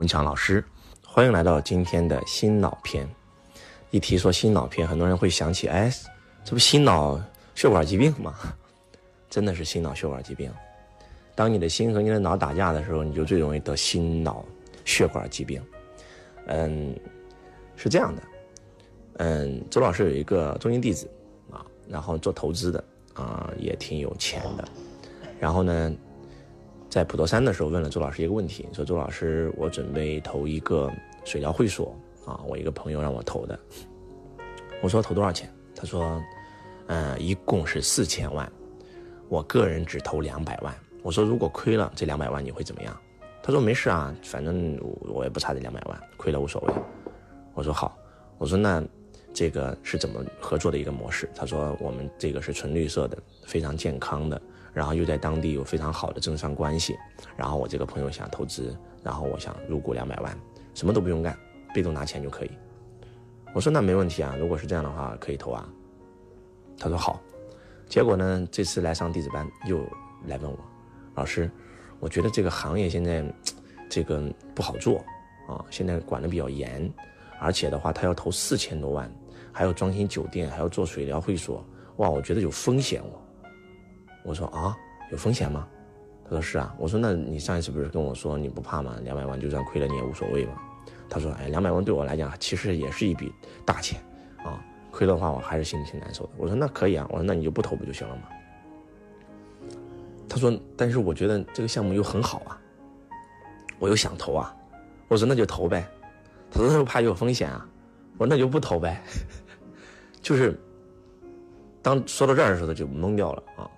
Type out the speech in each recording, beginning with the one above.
文强老师，欢迎来到今天的心脑篇。一提说心脑篇，很多人会想起，哎，这不心脑血管疾病吗？真的是心脑血管疾病。当你的心和你的脑打架的时候，你就最容易得心脑血管疾病。嗯，是这样的。嗯，周老师有一个中心弟子啊，然后做投资的啊，也挺有钱的。然后呢？在普陀山的时候，问了周老师一个问题，说：“周老师，我准备投一个水疗会所啊，我一个朋友让我投的。我说投多少钱？他说，嗯，一共是四千万，我个人只投两百万。我说如果亏了这两百万，你会怎么样？他说没事啊，反正我也不差这两百万，亏了无所谓。我说好，我说那这个是怎么合作的一个模式？他说我们这个是纯绿色的，非常健康的。”然后又在当地有非常好的政商关系，然后我这个朋友想投资，然后我想入股两百万，什么都不用干，被动拿钱就可以。我说那没问题啊，如果是这样的话可以投啊。他说好。结果呢，这次来上弟子班又来问我，老师，我觉得这个行业现在这个不好做啊，现在管的比较严，而且的话他要投四千多万，还要装新酒店，还要做水疗会所，哇，我觉得有风险哦。我说啊，有风险吗？他说是啊。我说那你上一次不是跟我说你不怕吗？两百万就算亏了你也无所谓嘛。他说哎，两百万对我来讲其实也是一笔大钱啊，亏的话我还是心里挺难受的。我说那可以啊，我说那你就不投不就行了吗？他说但是我觉得这个项目又很好啊，我又想投啊。我说那就投呗。他说怕有风险啊。我说那就不投呗。就是当说到这儿的时候他就懵掉了啊。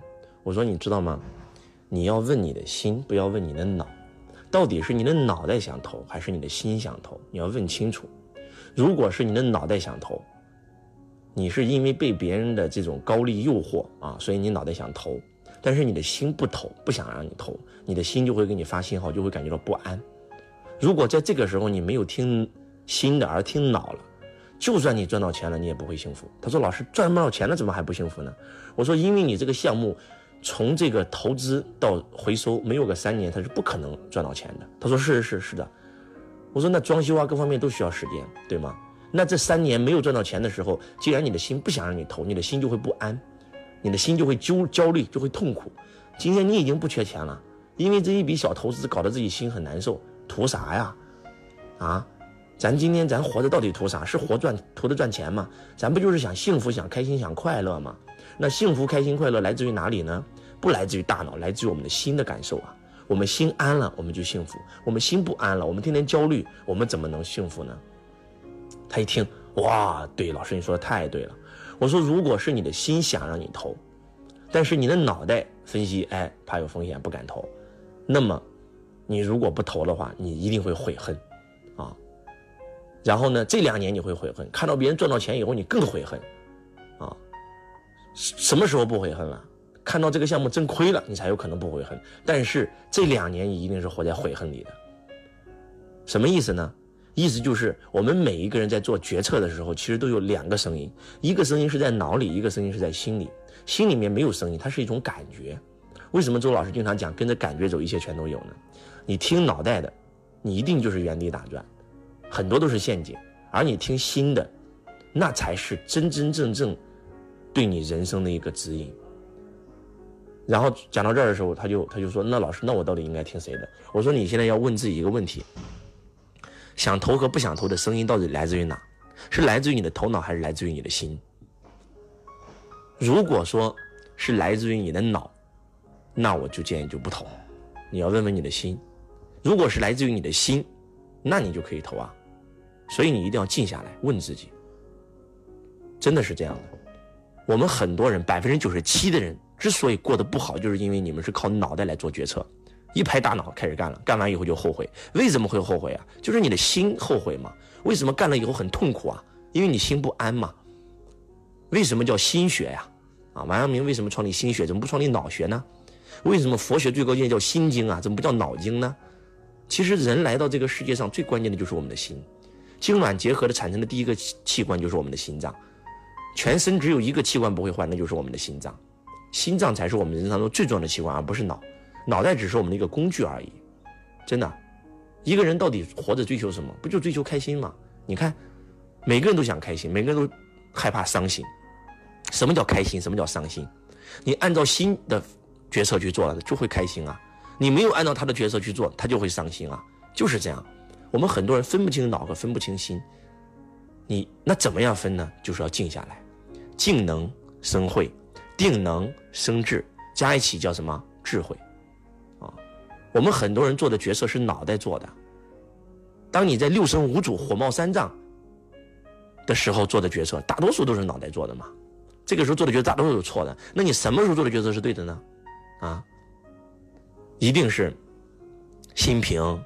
我说你知道吗？你要问你的心，不要问你的脑，到底是你的脑袋想投，还是你的心想投？你要问清楚。如果是你的脑袋想投，你是因为被别人的这种高利诱惑啊，所以你脑袋想投，但是你的心不投，不想让你投，你的心就会给你发信号，就会感觉到不安。如果在这个时候你没有听心的，而听脑了，就算你赚到钱了，你也不会幸福。他说：“老师赚不到钱了，怎么还不幸福呢？”我说：“因为你这个项目。”从这个投资到回收没有个三年，他是不可能赚到钱的。他说是是是是的，我说那装修啊各方面都需要时间，对吗？那这三年没有赚到钱的时候，既然你的心不想让你投，你的心就会不安，你的心就会焦焦虑，就会痛苦。今天你已经不缺钱了，因为这一笔小投资搞得自己心很难受，图啥呀？啊，咱今天咱活着到底图啥？是活赚图的赚钱吗？咱不就是想幸福、想开心、想快乐吗？那幸福、开心、快乐来自于哪里呢？不来自于大脑，来自于我们的心的感受啊。我们心安了，我们就幸福；我们心不安了，我们天天焦虑，我们怎么能幸福呢？他一听，哇，对，老师你说的太对了。我说，如果是你的心想让你投，但是你的脑袋分析，哎，怕有风险不敢投，那么你如果不投的话，你一定会悔恨啊。然后呢，这两年你会悔恨，看到别人赚到钱以后，你更悔恨。啊什么时候不悔恨了？看到这个项目真亏了，你才有可能不悔恨。但是这两年你一定是活在悔恨里的。什么意思呢？意思就是我们每一个人在做决策的时候，其实都有两个声音，一个声音是在脑里，一个声音是在心里。心里面没有声音，它是一种感觉。为什么周老师经常讲跟着感觉走，一切全都有呢？你听脑袋的，你一定就是原地打转，很多都是陷阱；而你听心的，那才是真真正正。对你人生的一个指引。然后讲到这儿的时候，他就他就说：“那老师，那我到底应该听谁的？”我说：“你现在要问自己一个问题：想投和不想投的声音到底来自于哪？是来自于你的头脑，还是来自于你的心？如果说是来自于你的脑，那我就建议就不投。你要问问你的心。如果是来自于你的心，那你就可以投啊。所以你一定要静下来问自己，真的是这样的。”我们很多人，百分之九十七的人之所以过得不好，就是因为你们是靠脑袋来做决策，一拍大脑开始干了，干完以后就后悔。为什么会后悔啊？就是你的心后悔嘛。为什么干了以后很痛苦啊？因为你心不安嘛。为什么叫心学呀？啊，王阳明为什么创立心学？怎么不创立脑学呢？为什么佛学最高境界叫心经啊？怎么不叫脑经呢？其实人来到这个世界上最关键的就是我们的心，精卵结合的产生的第一个器官就是我们的心脏。全身只有一个器官不会坏，那就是我们的心脏。心脏才是我们人生当中最重要的器官，而不是脑。脑袋只是我们的一个工具而已。真的，一个人到底活着追求什么？不就追求开心吗？你看，每个人都想开心，每个人都害怕伤心。什么叫开心？什么叫伤心？你按照心的决策去做了，就会开心啊。你没有按照他的决策去做，他就会伤心啊。就是这样。我们很多人分不清脑和分不清心。你那怎么样分呢？就是要静下来，静能生慧，定能生智，加一起叫什么？智慧。啊，我们很多人做的决策是脑袋做的。当你在六神无主、火冒三丈的时候做的决策，大多数都是脑袋做的嘛。这个时候做的决策大多数是错的。那你什么时候做的决策是对的呢？啊，一定是心平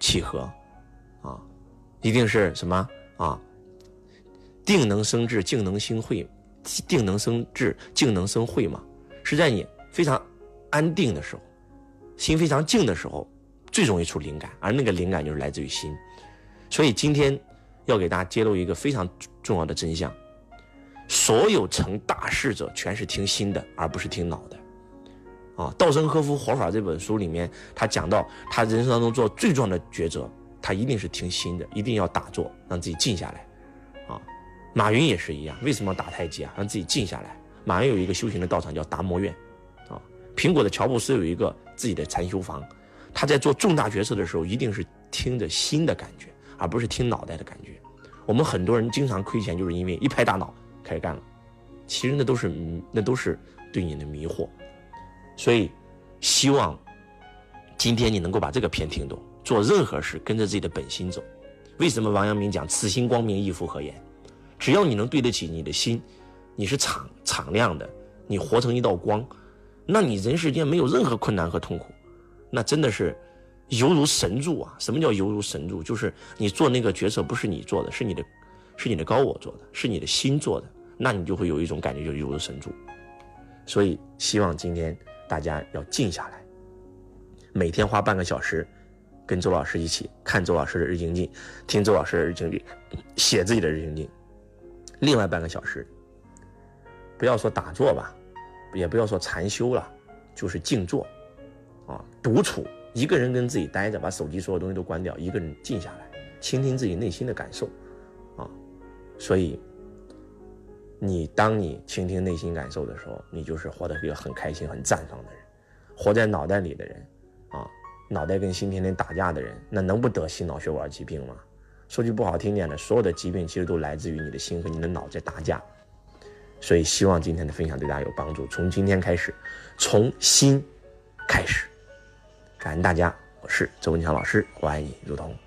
气和，啊，一定是什么啊？定能生智，静能生慧，定能生智，静能生慧嘛。是在你非常安定的时候，心非常静的时候。最容易出灵感，而那个灵感就是来自于心，所以今天要给大家揭露一个非常重要的真相：所有成大事者全是听心的，而不是听脑的。啊，稻盛和夫活法这本书里面，他讲到他人生当中做最重要的抉择，他一定是听心的，一定要打坐，让自己静下来。啊，马云也是一样，为什么要打太极啊？让自己静下来。马云有一个修行的道场叫达摩院，啊，苹果的乔布斯有一个自己的禅修房。他在做重大决策的时候，一定是听着心的感觉，而不是听脑袋的感觉。我们很多人经常亏钱，就是因为一拍大脑开始干了，其实那都是那都是对你的迷惑。所以，希望今天你能够把这个片听懂，做任何事跟着自己的本心走。为什么王阳明讲“此心光明，亦复何言”？只要你能对得起你的心，你是敞敞亮的，你活成一道光，那你人世间没有任何困难和痛苦。那真的是犹如神助啊！什么叫犹如神助？就是你做那个决策不是你做的，是你的，是你的高我做的，是你的心做的，那你就会有一种感觉，就犹如神助。所以希望今天大家要静下来，每天花半个小时，跟周老师一起看周老师的日精进，听周老师的日精进，写自己的日精进。另外半个小时，不要说打坐吧，也不要说禅修了，就是静坐。啊，独处，一个人跟自己待着，把手机所有东西都关掉，一个人静下来，倾听自己内心的感受，啊，所以，你当你倾听内心感受的时候，你就是活得一个很开心、很绽放的人。活在脑袋里的人，啊，脑袋跟心天天打架的人，那能不得心脑血管疾病吗？说句不好听点的，所有的疾病其实都来自于你的心和你的脑在打架。所以，希望今天的分享对大家有帮助。从今天开始，从心开始。感恩大家，我是周文强老师，我爱你如同。